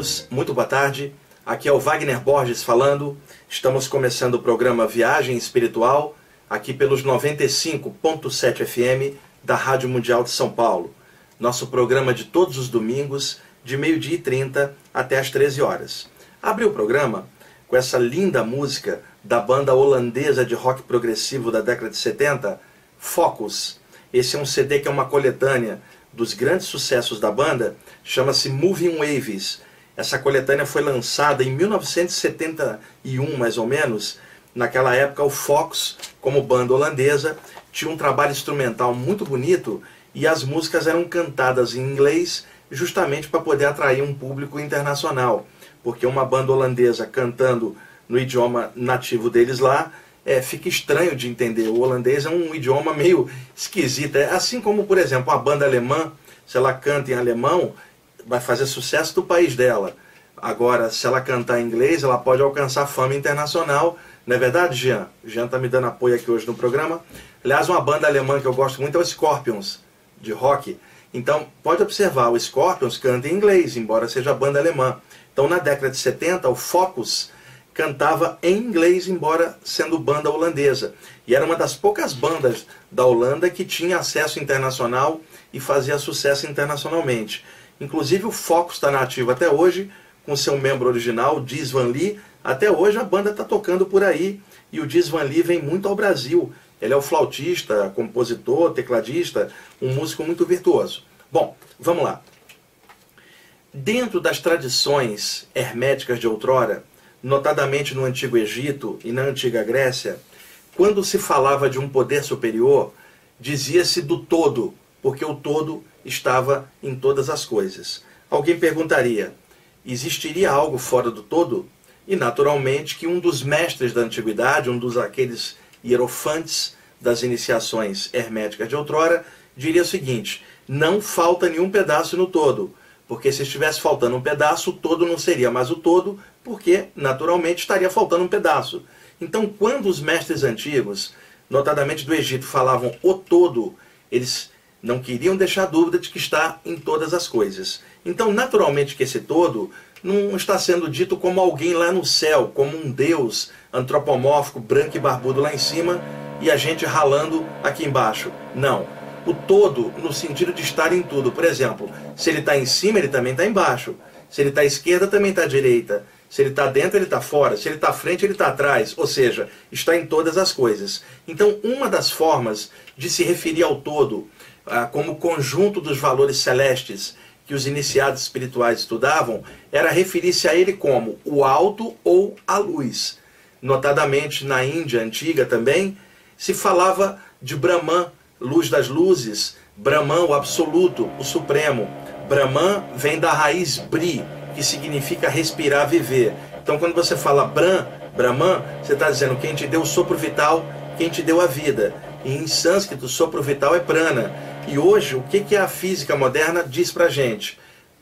amigos, muito boa tarde. Aqui é o Wagner Borges falando. Estamos começando o programa Viagem Espiritual, aqui pelos 95.7 FM da Rádio Mundial de São Paulo. Nosso programa de todos os domingos, de meio-dia e 30 até as 13 horas. Abri o programa com essa linda música da banda holandesa de rock progressivo da década de 70, Focus. Esse é um CD que é uma coletânea dos grandes sucessos da banda, chama-se Moving Waves. Essa coletânea foi lançada em 1971, mais ou menos. Naquela época, o Fox, como banda holandesa, tinha um trabalho instrumental muito bonito e as músicas eram cantadas em inglês justamente para poder atrair um público internacional. Porque uma banda holandesa cantando no idioma nativo deles lá é, fica estranho de entender. O holandês é um idioma meio esquisito. É assim como, por exemplo, a banda alemã, se ela canta em alemão, vai fazer sucesso do país dela. Agora, se ela cantar em inglês, ela pode alcançar fama internacional. Não é verdade, Jean? Jean está me dando apoio aqui hoje no programa. Aliás, uma banda alemã que eu gosto muito é o Scorpions, de rock. Então, pode observar, o Scorpions canta em inglês, embora seja banda alemã. Então, na década de 70, o Focus cantava em inglês, embora sendo banda holandesa. E era uma das poucas bandas da Holanda que tinha acesso internacional e fazia sucesso internacionalmente. Inclusive o Focus está nativo até hoje, com seu membro original, Diz Van Lee. Até hoje a banda está tocando por aí e o Diz Van Lee vem muito ao Brasil. Ele é o flautista, compositor, tecladista, um músico muito virtuoso. Bom, vamos lá. Dentro das tradições herméticas de outrora, notadamente no Antigo Egito e na Antiga Grécia, quando se falava de um poder superior, dizia-se do todo, porque o todo estava em todas as coisas. Alguém perguntaria: existiria algo fora do todo? E naturalmente que um dos mestres da antiguidade, um dos aqueles hierofantes das iniciações herméticas de outrora, diria o seguinte: não falta nenhum pedaço no todo, porque se estivesse faltando um pedaço, o todo não seria mais o todo, porque naturalmente estaria faltando um pedaço. Então, quando os mestres antigos, notadamente do Egito, falavam o todo, eles não queriam deixar dúvida de que está em todas as coisas. Então, naturalmente que esse todo não está sendo dito como alguém lá no céu, como um Deus antropomórfico, branco e barbudo lá em cima e a gente ralando aqui embaixo. Não o todo no sentido de estar em tudo. Por exemplo, se ele está em cima, ele também está embaixo. Se ele está à esquerda, também está à direita. Se ele está dentro, ele está fora. Se ele está à frente, ele está atrás. Ou seja, está em todas as coisas. Então, uma das formas de se referir ao todo como conjunto dos valores celestes que os iniciados espirituais estudavam era referir-se a ele como o alto ou a luz. Notadamente, na Índia antiga também, se falava de Brahman, luz das luzes, Brahman, o absoluto, o supremo. Brahman vem da raiz Bri, que significa respirar, viver. Então, quando você fala Brahm, Brahman, você está dizendo quem te deu o sopro vital, quem te deu a vida. E em sânscrito, o sopro vital é prana. E hoje, o que, que a física moderna diz para gente?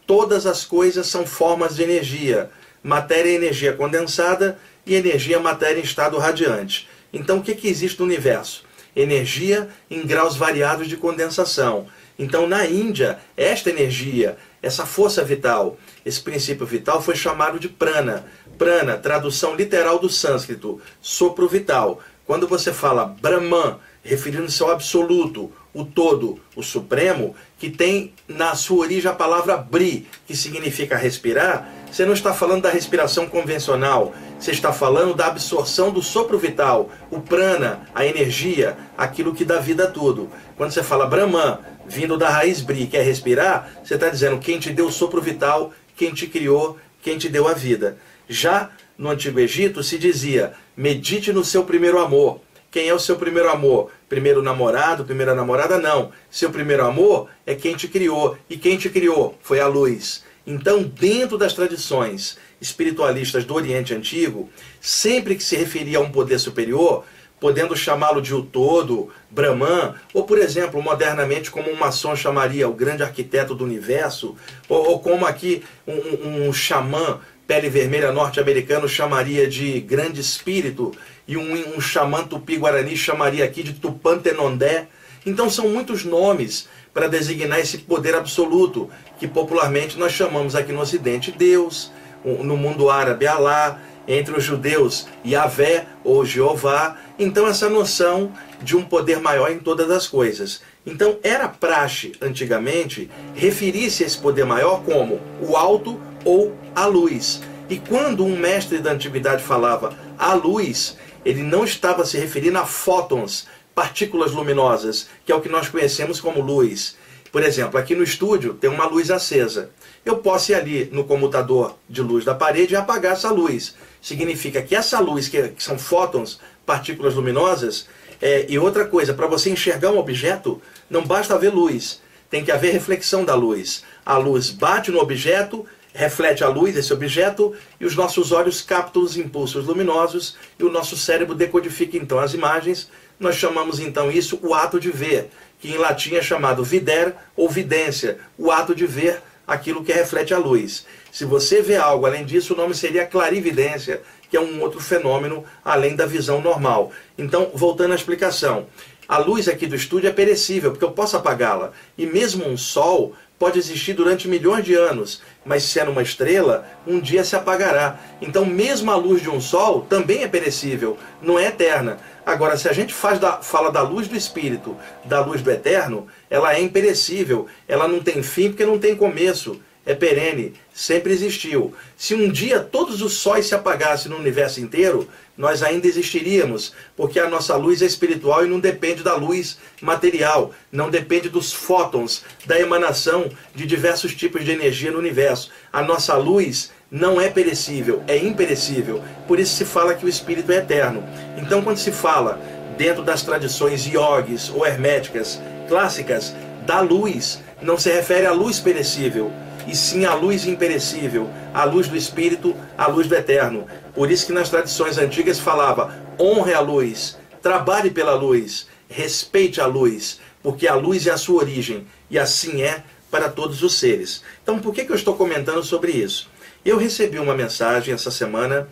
Todas as coisas são formas de energia. Matéria é energia condensada e energia é matéria em estado radiante. Então, o que, que existe no universo? energia em graus variados de condensação. Então, na Índia, esta energia, essa força vital, esse princípio vital foi chamado de prana. Prana, tradução literal do sânscrito, sopro vital. Quando você fala Brahman, referindo-se ao absoluto, o todo, o supremo, que tem na sua origem a palavra bri, que significa respirar, você não está falando da respiração convencional, você está falando da absorção do sopro vital, o prana, a energia, aquilo que dá vida a tudo. Quando você fala Brahman, vindo da raiz Bri, que é respirar, você está dizendo quem te deu o sopro vital, quem te criou, quem te deu a vida. Já no Antigo Egito se dizia: medite no seu primeiro amor. Quem é o seu primeiro amor? Primeiro namorado, primeira namorada? Não. Seu primeiro amor é quem te criou. E quem te criou? Foi a luz. Então, dentro das tradições espiritualistas do Oriente Antigo, sempre que se referia a um poder superior, podendo chamá-lo de o todo, Brahman, ou por exemplo, modernamente, como um maçom chamaria o grande arquiteto do universo, ou, ou como aqui um, um, um xamã pele vermelha norte-americano chamaria de grande espírito, e um, um xamã tupi-guarani chamaria aqui de Tupantenondé. Então são muitos nomes para designar esse poder absoluto, que popularmente nós chamamos aqui no Ocidente Deus, no mundo árabe Alá, entre os judeus Yahvé ou Jeová. Então essa noção de um poder maior em todas as coisas. Então era praxe antigamente referir-se a esse poder maior como o alto ou a luz. E quando um mestre da antiguidade falava a luz, ele não estava se referindo a fótons, partículas luminosas, que é o que nós conhecemos como luz. Por exemplo, aqui no estúdio tem uma luz acesa. Eu posso ir ali no comutador de luz da parede e apagar essa luz. Significa que essa luz, que são fótons, partículas luminosas, é, e outra coisa, para você enxergar um objeto, não basta haver luz, tem que haver reflexão da luz. A luz bate no objeto reflete a luz esse objeto e os nossos olhos captam os impulsos luminosos e o nosso cérebro decodifica então as imagens. Nós chamamos então isso o ato de ver, que em latim é chamado vider ou vidência, o ato de ver aquilo que reflete a luz. Se você vê algo além disso, o nome seria clarividência, que é um outro fenômeno além da visão normal. Então, voltando à explicação, a luz aqui do estúdio é perecível, porque eu posso apagá-la. E mesmo um sol pode existir durante milhões de anos, mas sendo uma estrela, um dia se apagará. Então, mesmo a luz de um sol também é perecível, não é eterna. Agora, se a gente faz da, fala da luz do Espírito, da luz do Eterno, ela é imperecível, ela não tem fim porque não tem começo é perene, sempre existiu. Se um dia todos os sóis se apagassem no universo inteiro, nós ainda existiríamos, porque a nossa luz é espiritual e não depende da luz material, não depende dos fótons, da emanação de diversos tipos de energia no universo. A nossa luz não é perecível, é imperecível. Por isso se fala que o espírito é eterno. Então, quando se fala dentro das tradições iogues ou herméticas clássicas da luz, não se refere à luz perecível, e sim a luz imperecível, a luz do Espírito, a luz do Eterno. Por isso que nas tradições antigas falava: honre a luz, trabalhe pela luz, respeite a luz, porque a luz é a sua origem, e assim é para todos os seres. Então, por que, que eu estou comentando sobre isso? Eu recebi uma mensagem essa semana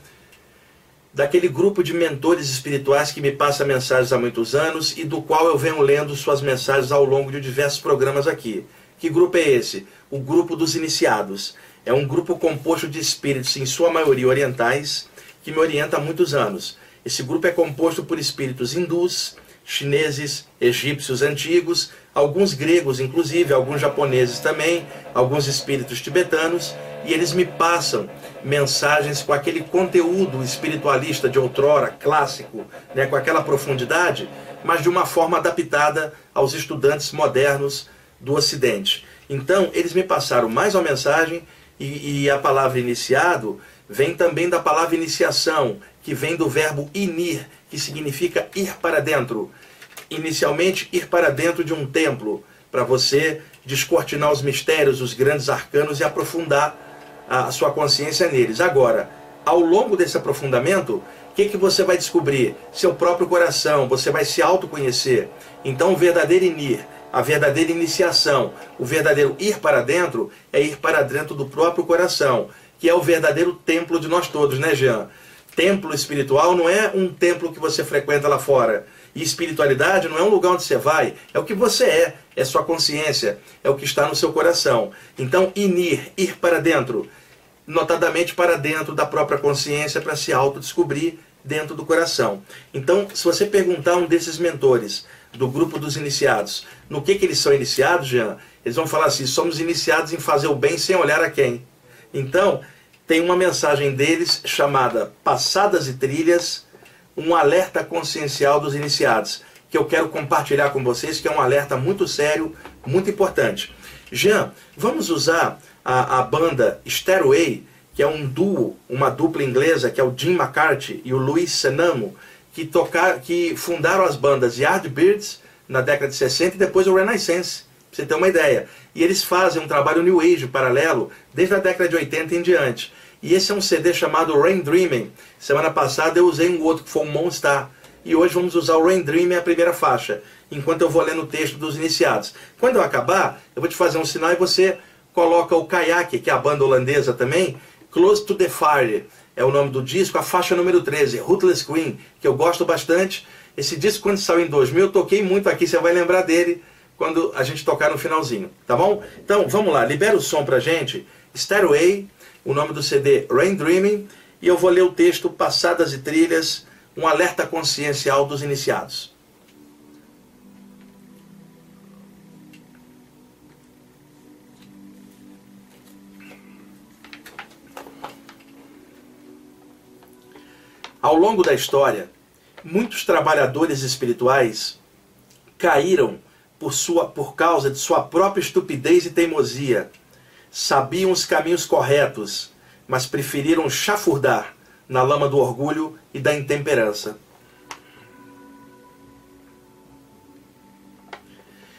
daquele grupo de mentores espirituais que me passa mensagens há muitos anos e do qual eu venho lendo suas mensagens ao longo de diversos programas aqui. Que grupo é esse? O grupo dos iniciados. É um grupo composto de espíritos, em sua maioria orientais, que me orienta há muitos anos. Esse grupo é composto por espíritos hindus, chineses, egípcios antigos, alguns gregos, inclusive, alguns japoneses também, alguns espíritos tibetanos, e eles me passam mensagens com aquele conteúdo espiritualista de outrora, clássico, né, com aquela profundidade, mas de uma forma adaptada aos estudantes modernos do Ocidente. Então, eles me passaram mais uma mensagem e, e, a palavra iniciado vem também da palavra iniciação, que vem do verbo inir, que significa ir para dentro. Inicialmente, ir para dentro de um templo, para você descortinar os mistérios, os grandes arcanos e aprofundar a sua consciência neles. Agora, ao longo desse aprofundamento, o que, que você vai descobrir? Seu próprio coração, você vai se autoconhecer. Então, o verdadeiro inir a verdadeira iniciação, o verdadeiro ir para dentro, é ir para dentro do próprio coração, que é o verdadeiro templo de nós todos, né, Jean? Templo espiritual não é um templo que você frequenta lá fora. E espiritualidade não é um lugar onde você vai, é o que você é, é sua consciência, é o que está no seu coração. Então, inir, ir para dentro, notadamente para dentro da própria consciência, para se autodescobrir dentro do coração. Então, se você perguntar a um desses mentores, do grupo dos iniciados. No que, que eles são iniciados, Jean? Eles vão falar assim: somos iniciados em fazer o bem sem olhar a quem. Então, tem uma mensagem deles chamada Passadas e Trilhas, um alerta consciencial dos iniciados, que eu quero compartilhar com vocês, que é um alerta muito sério, muito importante. Jean, vamos usar a, a banda Stairway, que é um duo, uma dupla inglesa, que é o Jim McCarthy e o Luiz Senamo, que, tocar, que fundaram as bandas Yardbirds na década de 60 e depois o Renaissance, pra você ter uma ideia. E eles fazem um trabalho New Age paralelo desde a década de 80 em diante. E esse é um CD chamado Rain Dreaming. Semana passada eu usei um outro que foi um Monstar, e hoje vamos usar o Rain Dream, a primeira faixa, enquanto eu vou lendo o texto dos iniciados. Quando eu acabar, eu vou te fazer um sinal e você coloca o Kayak, que é a banda holandesa também, Close to the Fire, é o nome do disco, a faixa número 13, Ruthless Queen, que eu gosto bastante. Esse disco, quando saiu em 2000, eu toquei muito aqui, você vai lembrar dele quando a gente tocar no finalzinho, tá bom? Então, vamos lá, libera o som pra gente. Stairway, o nome do CD Rain Dreaming, e eu vou ler o texto Passadas e Trilhas, um alerta consciencial dos iniciados. Ao longo da história, muitos trabalhadores espirituais caíram por, sua, por causa de sua própria estupidez e teimosia. Sabiam os caminhos corretos, mas preferiram chafurdar na lama do orgulho e da intemperança.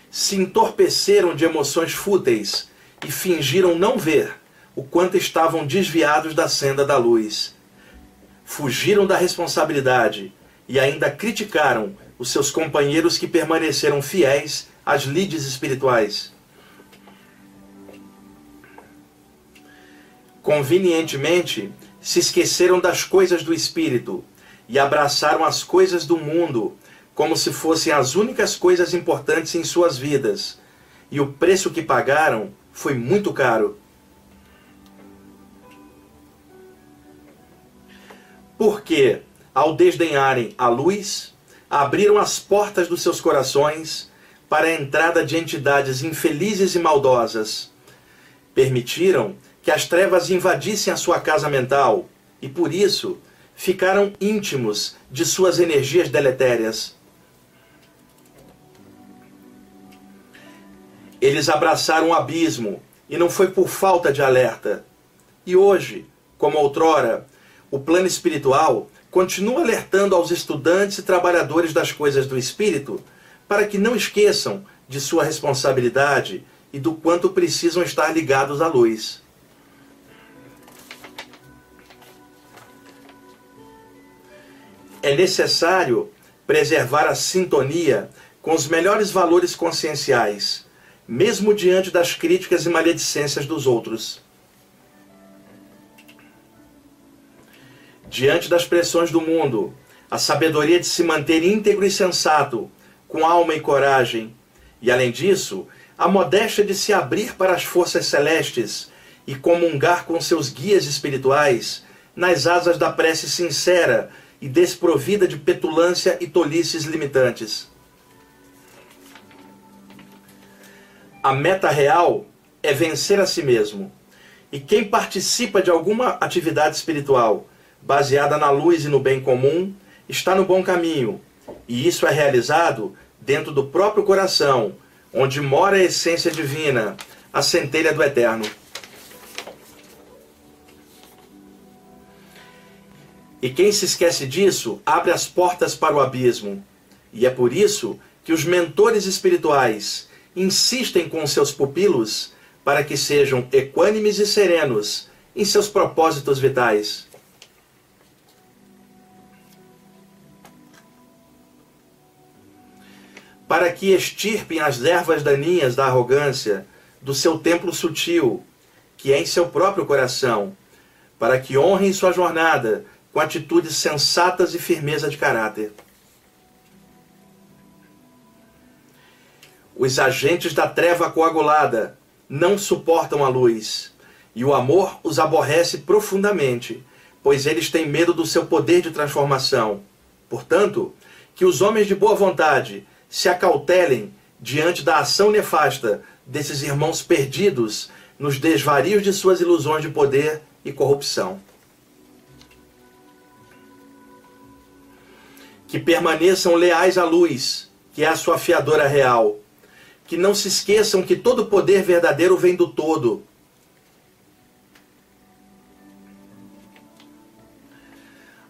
Se entorpeceram de emoções fúteis e fingiram não ver o quanto estavam desviados da senda da luz. Fugiram da responsabilidade e ainda criticaram os seus companheiros que permaneceram fiéis às lides espirituais. Convenientemente, se esqueceram das coisas do espírito e abraçaram as coisas do mundo como se fossem as únicas coisas importantes em suas vidas. E o preço que pagaram foi muito caro. Porque, ao desdenharem a luz, abriram as portas dos seus corações para a entrada de entidades infelizes e maldosas. Permitiram que as trevas invadissem a sua casa mental e, por isso, ficaram íntimos de suas energias deletérias. Eles abraçaram o abismo e não foi por falta de alerta. E hoje, como outrora, o plano espiritual continua alertando aos estudantes e trabalhadores das coisas do espírito para que não esqueçam de sua responsabilidade e do quanto precisam estar ligados à luz. é necessário preservar a sintonia com os melhores valores conscienciais, mesmo diante das críticas e maledicências dos outros. Diante das pressões do mundo, a sabedoria de se manter íntegro e sensato, com alma e coragem, e além disso, a modéstia de se abrir para as forças celestes e comungar com seus guias espirituais nas asas da prece sincera e desprovida de petulância e tolices limitantes. A meta real é vencer a si mesmo. E quem participa de alguma atividade espiritual baseada na luz e no bem comum está no bom caminho. E isso é realizado dentro do próprio coração, onde mora a essência divina, a centelha do eterno. E quem se esquece disso abre as portas para o abismo. E é por isso que os mentores espirituais insistem com seus pupilos para que sejam equânimes e serenos em seus propósitos vitais. Para que extirpem as ervas daninhas da arrogância do seu templo sutil, que é em seu próprio coração, para que honrem sua jornada com atitudes sensatas e firmeza de caráter. Os agentes da treva coagulada não suportam a luz, e o amor os aborrece profundamente, pois eles têm medo do seu poder de transformação. Portanto, que os homens de boa vontade se acautelem diante da ação nefasta desses irmãos perdidos nos desvarios de suas ilusões de poder e corrupção. que permaneçam leais à luz, que é a sua fiadora real. Que não se esqueçam que todo poder verdadeiro vem do todo.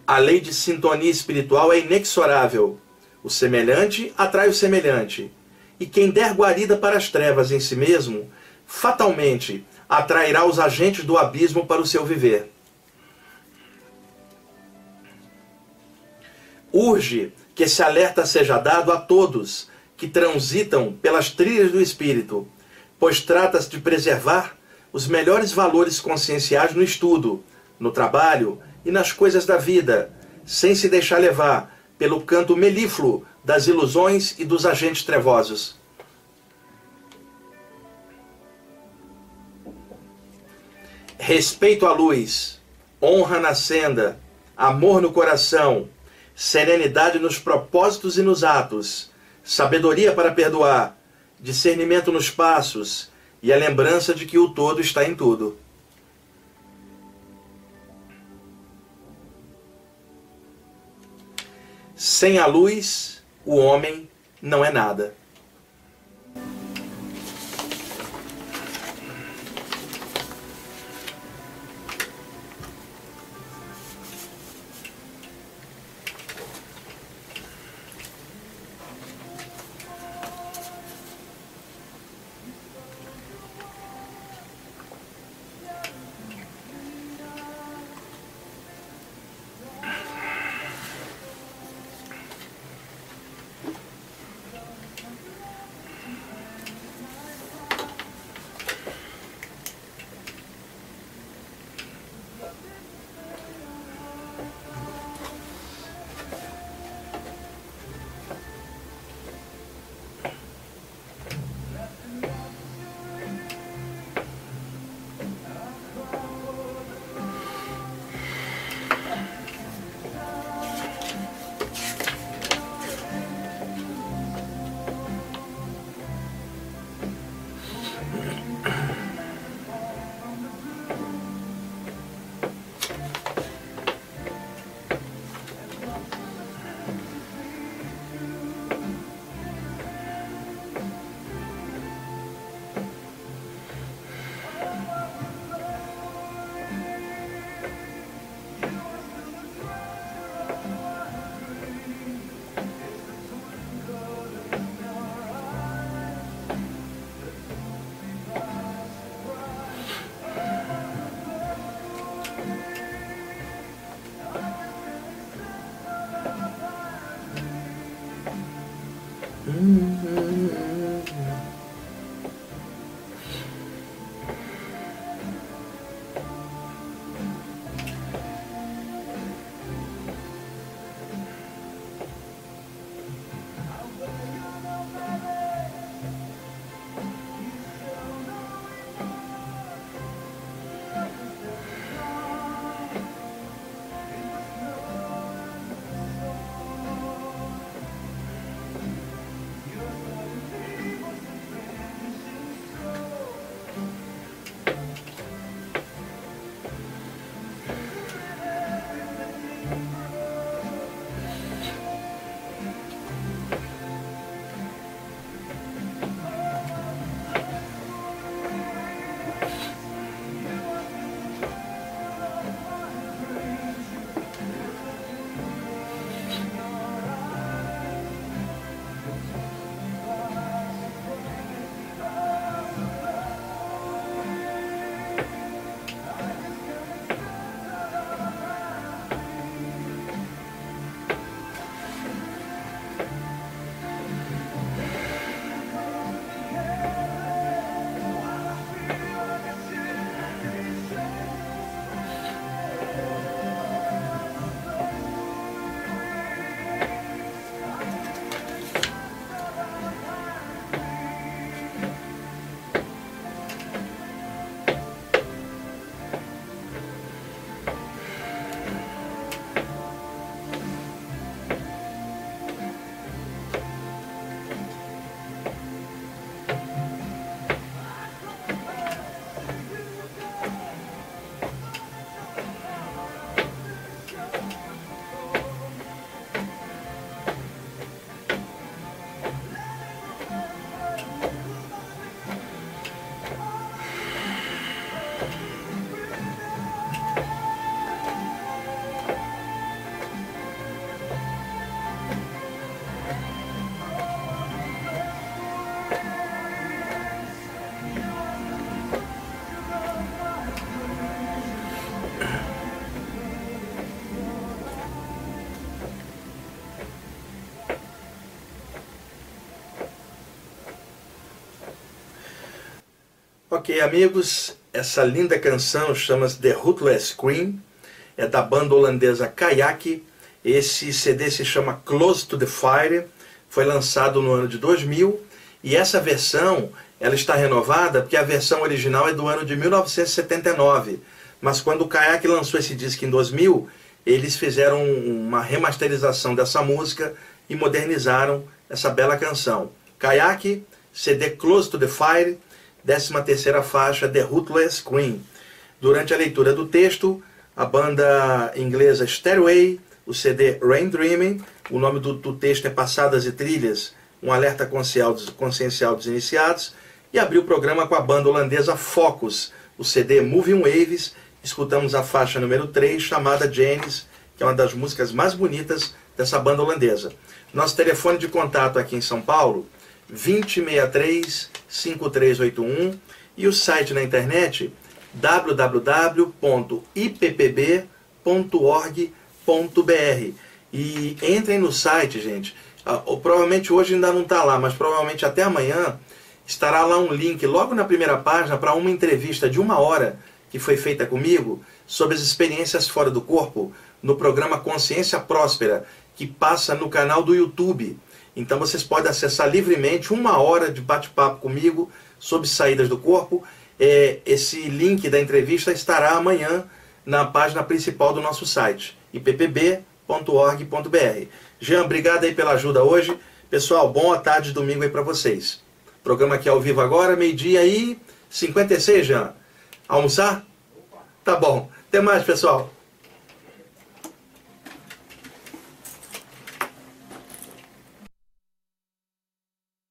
A lei de sintonia espiritual é inexorável. O semelhante atrai o semelhante. E quem der guarida para as trevas em si mesmo, fatalmente atrairá os agentes do abismo para o seu viver. Urge Que esse alerta seja dado a todos que transitam pelas trilhas do Espírito, pois trata-se de preservar os melhores valores conscienciais no estudo, no trabalho e nas coisas da vida, sem se deixar levar pelo canto melífluo das ilusões e dos agentes trevosos. Respeito à luz, honra na senda, amor no coração, serenidade nos propósitos e nos atos, sabedoria para perdoar, discernimento nos passos e a lembrança de que o todo está em tudo. Sem a luz, o homem não é nada. Ok, amigos, essa linda canção chama-se The Rootless Queen, é da banda holandesa Kayak. Esse CD se chama Close to the Fire, foi lançado no ano de 2000 e essa versão ela está renovada porque a versão original é do ano de 1979. Mas quando o Kayak lançou esse disco em 2000, eles fizeram uma remasterização dessa música e modernizaram essa bela canção. Kayak, CD Close to the Fire, 13 terceira faixa, The Rootless Queen. Durante a leitura do texto, a banda inglesa Stairway, o CD Rain Dreaming, o nome do, do texto é Passadas e Trilhas, um alerta consciencial dos iniciados, e abriu o programa com a banda holandesa Focus, o CD Moving Waves, escutamos a faixa número 3, chamada Janis, que é uma das músicas mais bonitas dessa banda holandesa. Nosso telefone de contato aqui em São Paulo, 2063-5381 e o site na internet www.ippb.org.br. E entrem no site, gente. Ah, provavelmente hoje ainda não está lá, mas provavelmente até amanhã estará lá um link logo na primeira página para uma entrevista de uma hora que foi feita comigo sobre as experiências fora do corpo no programa Consciência Próspera, que passa no canal do YouTube. Então vocês podem acessar livremente uma hora de bate-papo comigo sobre saídas do corpo. É, esse link da entrevista estará amanhã na página principal do nosso site, ippb.org.br. Jean, obrigado aí pela ajuda hoje. Pessoal, boa tarde domingo aí para vocês. Programa aqui ao vivo agora, meio-dia e 56, Jean. Almoçar? Tá bom. Até mais, pessoal.